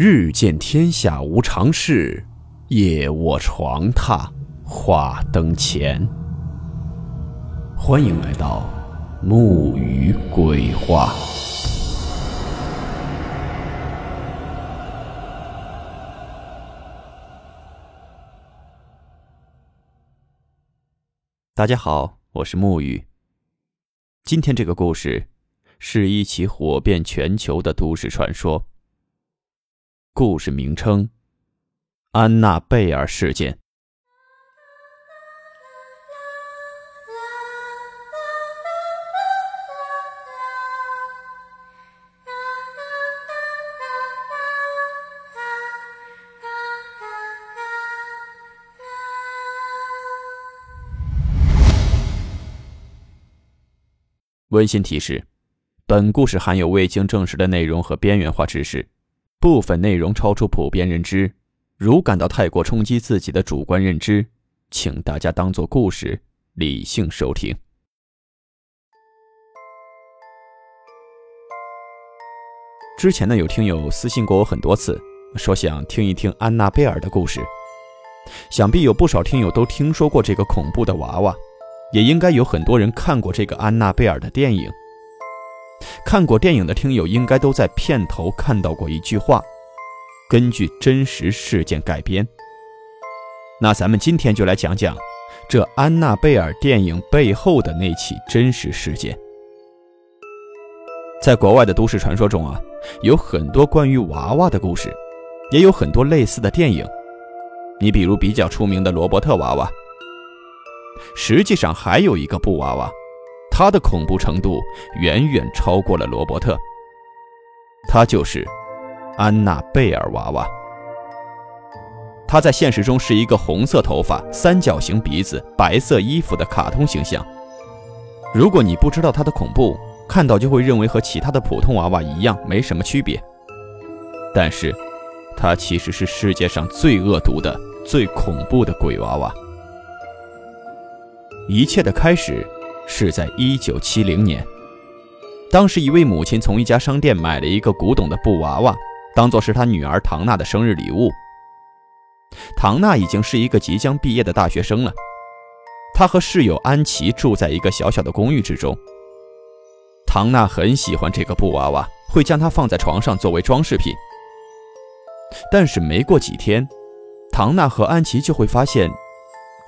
日见天下无常事，夜卧床榻话灯前。欢迎来到木鱼鬼话。大家好，我是木鱼。今天这个故事是一起火遍全球的都市传说。故事名称：安娜贝尔事件。温馨提示：本故事含有未经证实的内容和边缘化知识，部分内容超出普遍认知。如感到太过冲击自己的主观认知，请大家当做故事，理性收听。之前呢，有听友私信过我很多次，说想听一听安娜贝尔的故事。想必有不少听友都听说过这个恐怖的娃娃。也应该有很多人看过这个安娜贝尔的电影。看过电影的听友应该都在片头看到过一句话：“根据真实事件改编。”那咱们今天就来讲讲这安娜贝尔电影背后的那起真实事件。在国外的都市传说中啊，有很多关于娃娃的故事，也有很多类似的电影。你比如比较出名的罗伯特娃娃。实际上还有一个布娃娃，它的恐怖程度远远超过了罗伯特。它就是安娜贝尔娃娃。他在现实中是一个红色头发、三角形鼻子、白色衣服的卡通形象。如果你不知道他的恐怖，看到就会认为和其他的普通娃娃一样，没什么区别。但是，它其实是世界上最恶毒的、最恐怖的鬼娃娃。一切的开始是在一九七零年，当时一位母亲从一家商店买了一个古董的布娃娃，当做是她女儿唐娜的生日礼物。唐娜已经是一个即将毕业的大学生了，她和室友安琪住在一个小小的公寓之中。唐娜很喜欢这个布娃娃，会将它放在床上作为装饰品。但是没过几天，唐娜和安琪就会发现。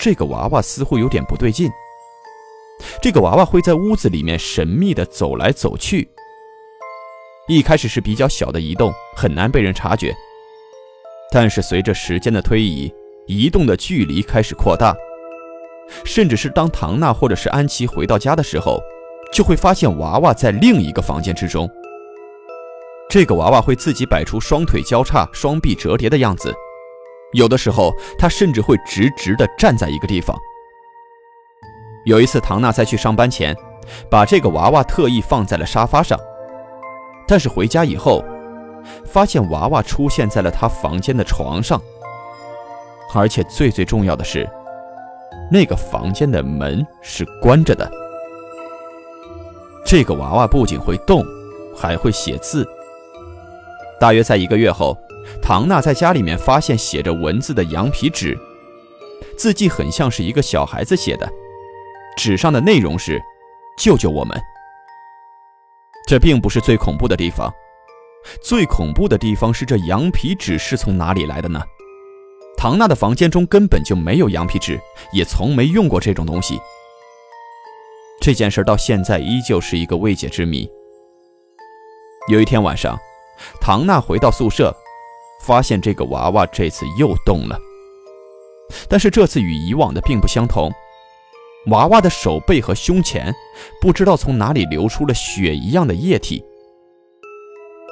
这个娃娃似乎有点不对劲。这个娃娃会在屋子里面神秘地走来走去。一开始是比较小的移动，很难被人察觉。但是随着时间的推移，移动的距离开始扩大，甚至是当唐娜或者是安琪回到家的时候，就会发现娃娃在另一个房间之中。这个娃娃会自己摆出双腿交叉、双臂折叠的样子。有的时候，它甚至会直直地站在一个地方。有一次，唐娜在去上班前，把这个娃娃特意放在了沙发上，但是回家以后，发现娃娃出现在了她房间的床上，而且最最重要的是，那个房间的门是关着的。这个娃娃不仅会动，还会写字。大约在一个月后。唐娜在家里面发现写着文字的羊皮纸，字迹很像是一个小孩子写的。纸上的内容是：“救救我们！”这并不是最恐怖的地方，最恐怖的地方是这羊皮纸是从哪里来的呢？唐娜的房间中根本就没有羊皮纸，也从没用过这种东西。这件事到现在依旧是一个未解之谜。有一天晚上，唐娜回到宿舍。发现这个娃娃这次又动了，但是这次与以往的并不相同。娃娃的手背和胸前不知道从哪里流出了血一样的液体。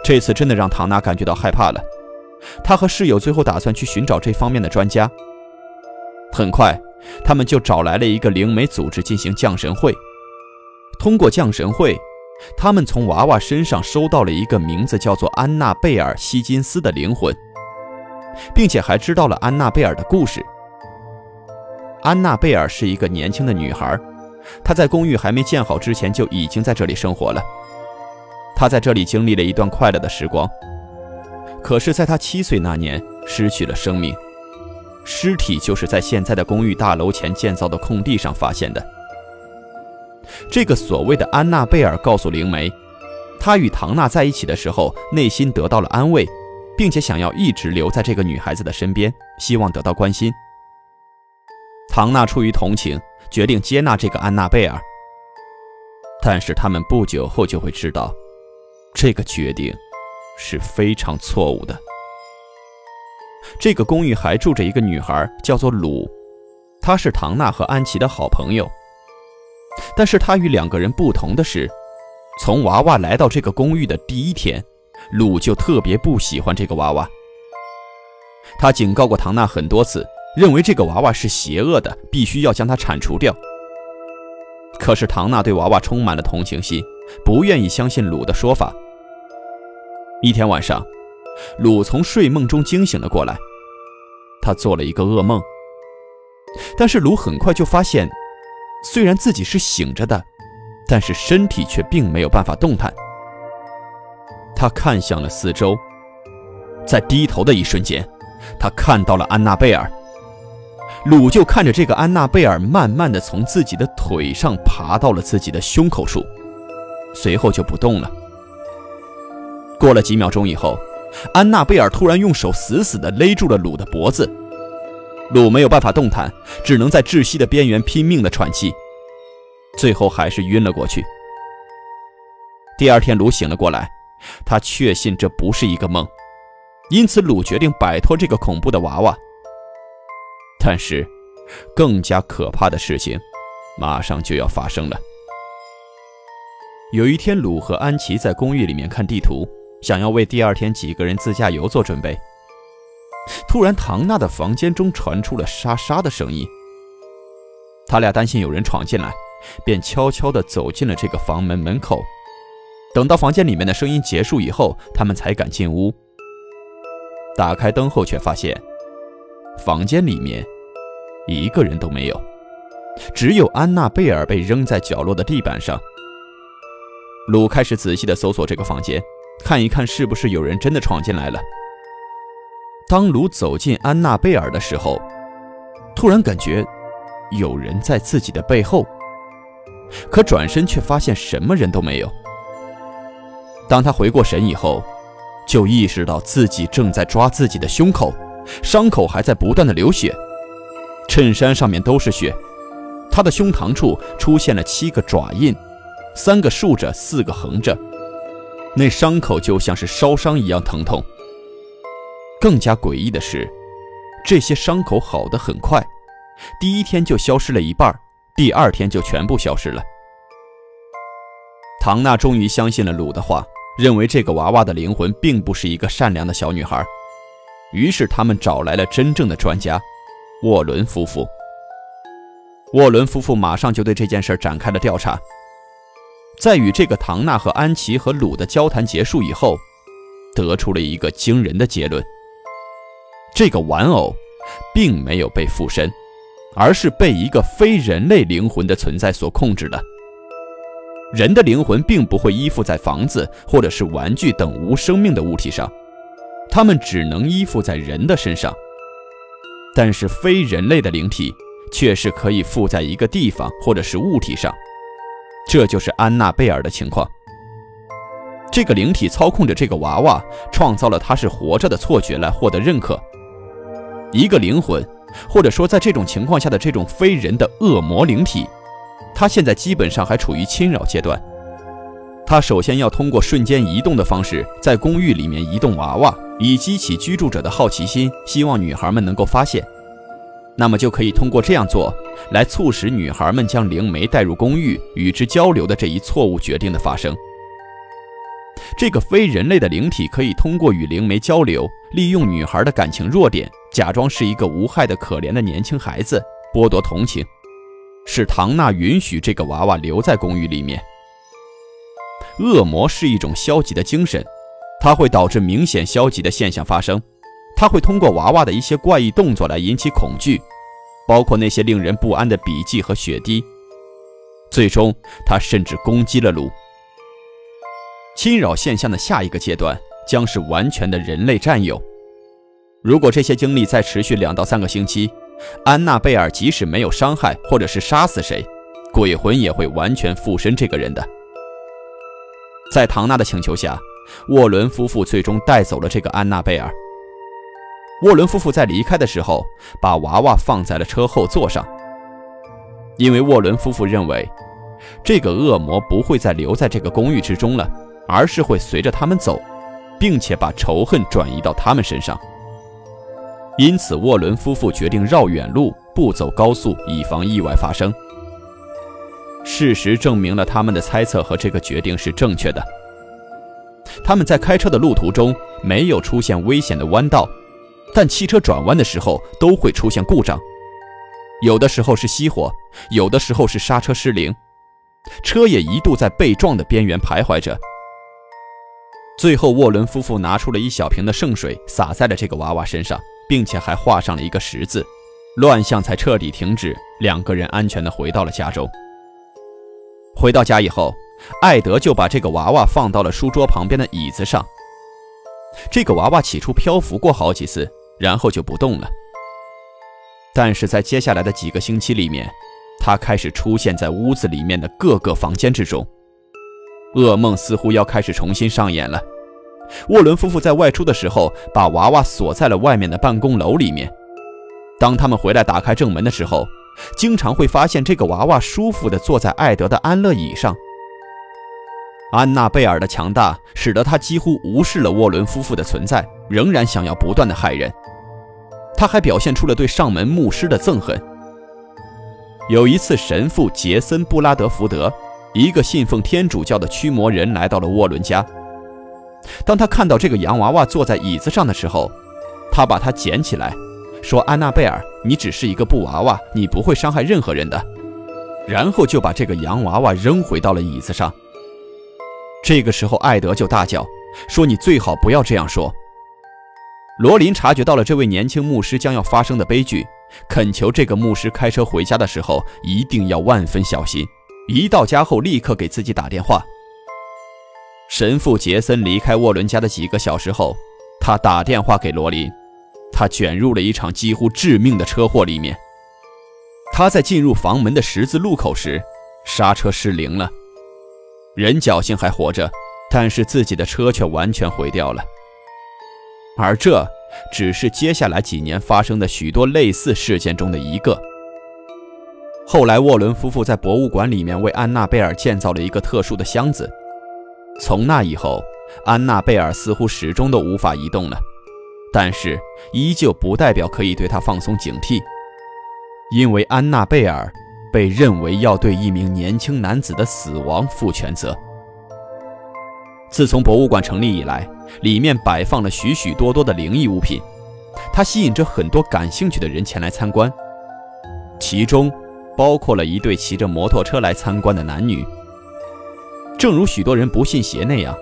这次真的让唐娜感觉到害怕了。她和室友最后打算去寻找这方面的专家。很快，他们就找来了一个灵媒组织进行降神会。通过降神会。他们从娃娃身上收到了一个名字叫做安娜贝尔·希金斯的灵魂，并且还知道了安娜贝尔的故事。安娜贝尔是一个年轻的女孩，她在公寓还没建好之前就已经在这里生活了。她在这里经历了一段快乐的时光。可是，在她七岁那年失去了生命，尸体就是在现在的公寓大楼前建造的空地上发现的。这个所谓的安娜贝尔告诉灵媒，她与唐娜在一起的时候，内心得到了安慰，并且想要一直留在这个女孩子的身边，希望得到关心。唐娜出于同情，决定接纳这个安娜贝尔。但是他们不久后就会知道，这个决定是非常错误的。这个公寓还住着一个女孩，叫做鲁，她是唐娜和安琪的好朋友。但是她与两个人不同的是，从娃娃来到这个公寓的第一天，鲁就特别不喜欢这个娃娃。他警告过唐娜很多次，认为这个娃娃是邪恶的，必须要将它铲除掉。可是唐娜对娃娃充满了同情心，不愿意相信鲁的说法。一天晚上，鲁从睡梦中惊醒了过来，他做了一个噩梦。但是鲁很快就发现，虽然自己是醒着的，但是身体却并没有办法动弹。他看向了四周，在低头的一瞬间，他看到了安娜贝尔。鲁就看着这个安娜贝尔慢慢的从自己的腿上爬到了自己的胸口处，随后就不动了。过了几秒钟以后，安娜贝尔突然用手死死的勒住了鲁的脖子，鲁没有办法动弹，只能在窒息的边缘拼命的喘气，最后还是晕了过去。第二天，鲁醒了过来，他确信这不是一个梦，因此鲁决定摆脱这个恐怖的娃娃。但是，更加可怕的事情马上就要发生了。有一天，鲁和安琪在公寓里面看地图，想要为第二天几个人自驾游做准备。突然，唐娜的房间中传出了沙沙的声音。他俩担心有人闯进来，便悄悄地走进了这个房门门口。等到房间里面的声音结束以后，他们才敢进屋。打开灯后，却发现。房间里面一个人都没有，只有安娜贝尔被扔在角落的地板上。鲁开始仔细地搜索这个房间，看一看是不是有人真的闯进来了。当鲁走进安娜贝尔的时候，突然感觉有人在自己的背后，可转身却发现什么人都没有。当他回过神以后，就意识到自己正在抓自己的胸口。伤口还在不断的流血，衬衫上面都是血，他的胸膛处出现了七个爪印，三个竖着，四个横着，那伤口就像是烧伤一样疼痛。更加诡异的是，这些伤口好的很快，第一天就消失了一半，第二天就全部消失了。唐娜终于相信了鲁的话，认为这个娃娃的灵魂并不是一个善良的小女孩。于是他们找来了真正的专家，沃伦夫妇。沃伦夫妇马上就对这件事展开了调查。在与这个唐娜和安琪和鲁的交谈结束以后，得出了一个惊人的结论：这个玩偶并没有被附身，而是被一个非人类灵魂的存在所控制的。人的灵魂并不会依附在房子或者是玩具等无生命的物体上。他们只能依附在人的身上，但是非人类的灵体却是可以附在一个地方或者是物体上，这就是安娜贝尔的情况。这个灵体操控着这个娃娃，创造了他是活着的错觉来获得认可。一个灵魂，或者说在这种情况下的这种非人的恶魔灵体，他现在基本上还处于侵扰阶段。他首先要通过瞬间移动的方式，在公寓里面移动娃娃，以激起居住者的好奇心，希望女孩们能够发现。那么就可以通过这样做，来促使女孩们将灵媒带入公寓，与之交流的这一错误决定的发生。这个非人类的灵体可以通过与灵媒交流，利用女孩的感情弱点，假装是一个无害的可怜的年轻孩子，剥夺同情，使唐娜允许这个娃娃留在公寓里面。恶魔是一种消极的精神，它会导致明显消极的现象发生。它会通过娃娃的一些怪异动作来引起恐惧，包括那些令人不安的笔迹和血滴。最终，他甚至攻击了鲁。侵扰现象的下一个阶段将是完全的人类占有。如果这些经历再持续两到三个星期，安娜贝尔即使没有伤害或者是杀死谁，鬼魂也会完全附身这个人的。在唐娜的请求下，沃伦夫妇最终带走了这个安娜贝尔。沃伦夫妇在离开的时候，把娃娃放在了车后座上，因为沃伦夫妇认为，这个恶魔不会再留在这个公寓之中了，而是会随着他们走，并且把仇恨转移到他们身上。因此，沃伦夫妇决定绕远路，不走高速，以防意外发生。事实证明了他们的猜测和这个决定是正确的。他们在开车的路途中没有出现危险的弯道。但汽车转弯的时候都会出现故障，有的时候是熄火，有的时候是刹车失灵，车也一度在被撞的边缘徘徊着。最后，沃伦夫妇拿出了一小瓶的圣水，洒在了这个娃娃身上，并且还画上了一个十字，乱象才彻底停止。两个人安全地回到了家中。回到家以后，艾德就把这个娃娃放到了书桌旁边的椅子上。这个娃娃起初漂浮过好几次。然后就不动了。但是在接下来的几个星期里面，他开始出现在屋子里面的各个房间之中。噩梦似乎要开始重新上演了。沃伦夫妇在外出的时候，把娃娃锁在了外面的办公楼里面。当他们回来打开正门的时候，经常会发现这个娃娃舒服地坐在艾德的安乐椅上。安娜贝尔的强大使得他几乎无视了沃伦夫妇的存在，仍然想要不断的害人。他还表现出了对上门牧师的憎恨。有一次，神父杰森·布拉德福德，一个信奉天主教的驱魔人，来到了沃伦家。当他看到这个洋娃娃坐在椅子上的时候，他把它捡起来，说：“安娜贝尔，你只是一个布娃娃，你不会伤害任何人的。”然后就把这个洋娃娃扔回到了椅子上。这个时候，艾德就大叫说：“你最好不要这样说。”罗琳察觉到了这位年轻牧师将要发生的悲剧，恳求这个牧师开车回家的时候一定要万分小心。一到家后，立刻给自己打电话。神父杰森离开沃伦家的几个小时后，他打电话给罗琳，他卷入了一场几乎致命的车祸里面。他在进入房门的十字路口时，刹车失灵了。人侥幸还活着，但是自己的车却完全毁掉了。而这只是接下来几年发生的许多类似事件中的一个。后来，沃伦夫妇在博物馆里面为安娜贝尔建造了一个特殊的箱子。从那以后，安娜贝尔似乎始终都无法移动了，但是依旧不代表可以对她放松警惕，因为安娜贝尔。被认为要对一名年轻男子的死亡负全责。自从博物馆成立以来，里面摆放了许许多多的灵异物品，它吸引着很多感兴趣的人前来参观，其中包括了一对骑着摩托车来参观的男女。正如许多人不信邪那样，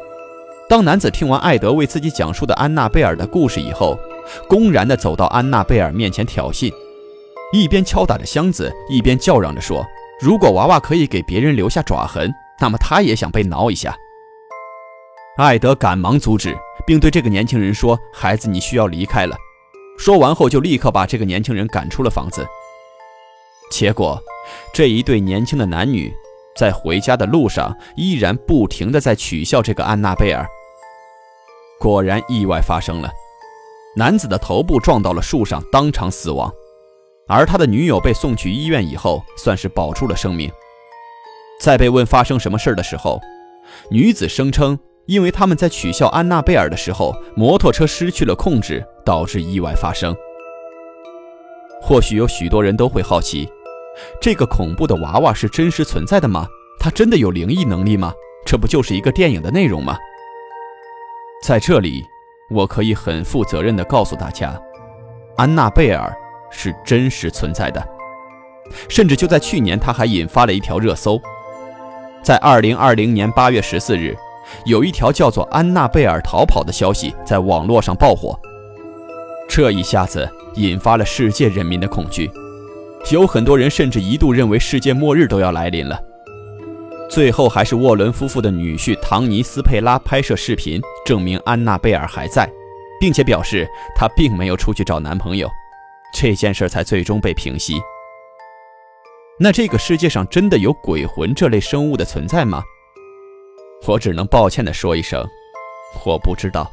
当男子听完艾德为自己讲述的安娜贝尔的故事以后，公然地走到安娜贝尔面前挑衅。一边敲打着箱子，一边叫嚷着说：“如果娃娃可以给别人留下爪痕，那么他也想被挠一下。”艾德赶忙阻止，并对这个年轻人说：“孩子，你需要离开了。”说完后，就立刻把这个年轻人赶出了房子。结果，这一对年轻的男女在回家的路上依然不停地在取笑这个安娜贝尔。果然，意外发生了，男子的头部撞到了树上，当场死亡。而他的女友被送去医院以后，算是保住了生命。在被问发生什么事的时候，女子声称，因为他们在取笑安娜贝尔的时候，摩托车失去了控制，导致意外发生。或许有许多人都会好奇，这个恐怖的娃娃是真实存在的吗？它真的有灵异能力吗？这不就是一个电影的内容吗？在这里，我可以很负责任地告诉大家，安娜贝尔。是真实存在的，甚至就在去年，他还引发了一条热搜。在二零二零年八月十四日，有一条叫做“安娜贝尔逃跑”的消息在网络上爆火，这一下子引发了世界人民的恐惧，有很多人甚至一度认为世界末日都要来临了。最后还是沃伦夫妇的女婿唐尼斯佩拉拍摄视频，证明安娜贝尔还在，并且表示她并没有出去找男朋友，这件事才最终被平息。那这个世界上真的有鬼魂这类生物的存在吗？我只能抱歉地说一声，我不知道。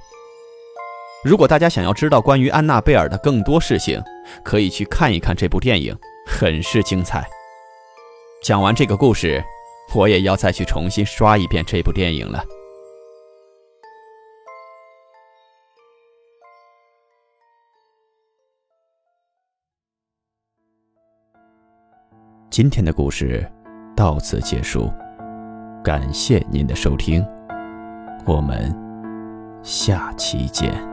如果大家想要知道关于安娜贝尔的更多事情，可以去看一看这部电影，很是精彩。讲完这个故事，我也要再去重新刷一遍这部电影了。今天的故事到此结束，感谢您的收听，我们下期见。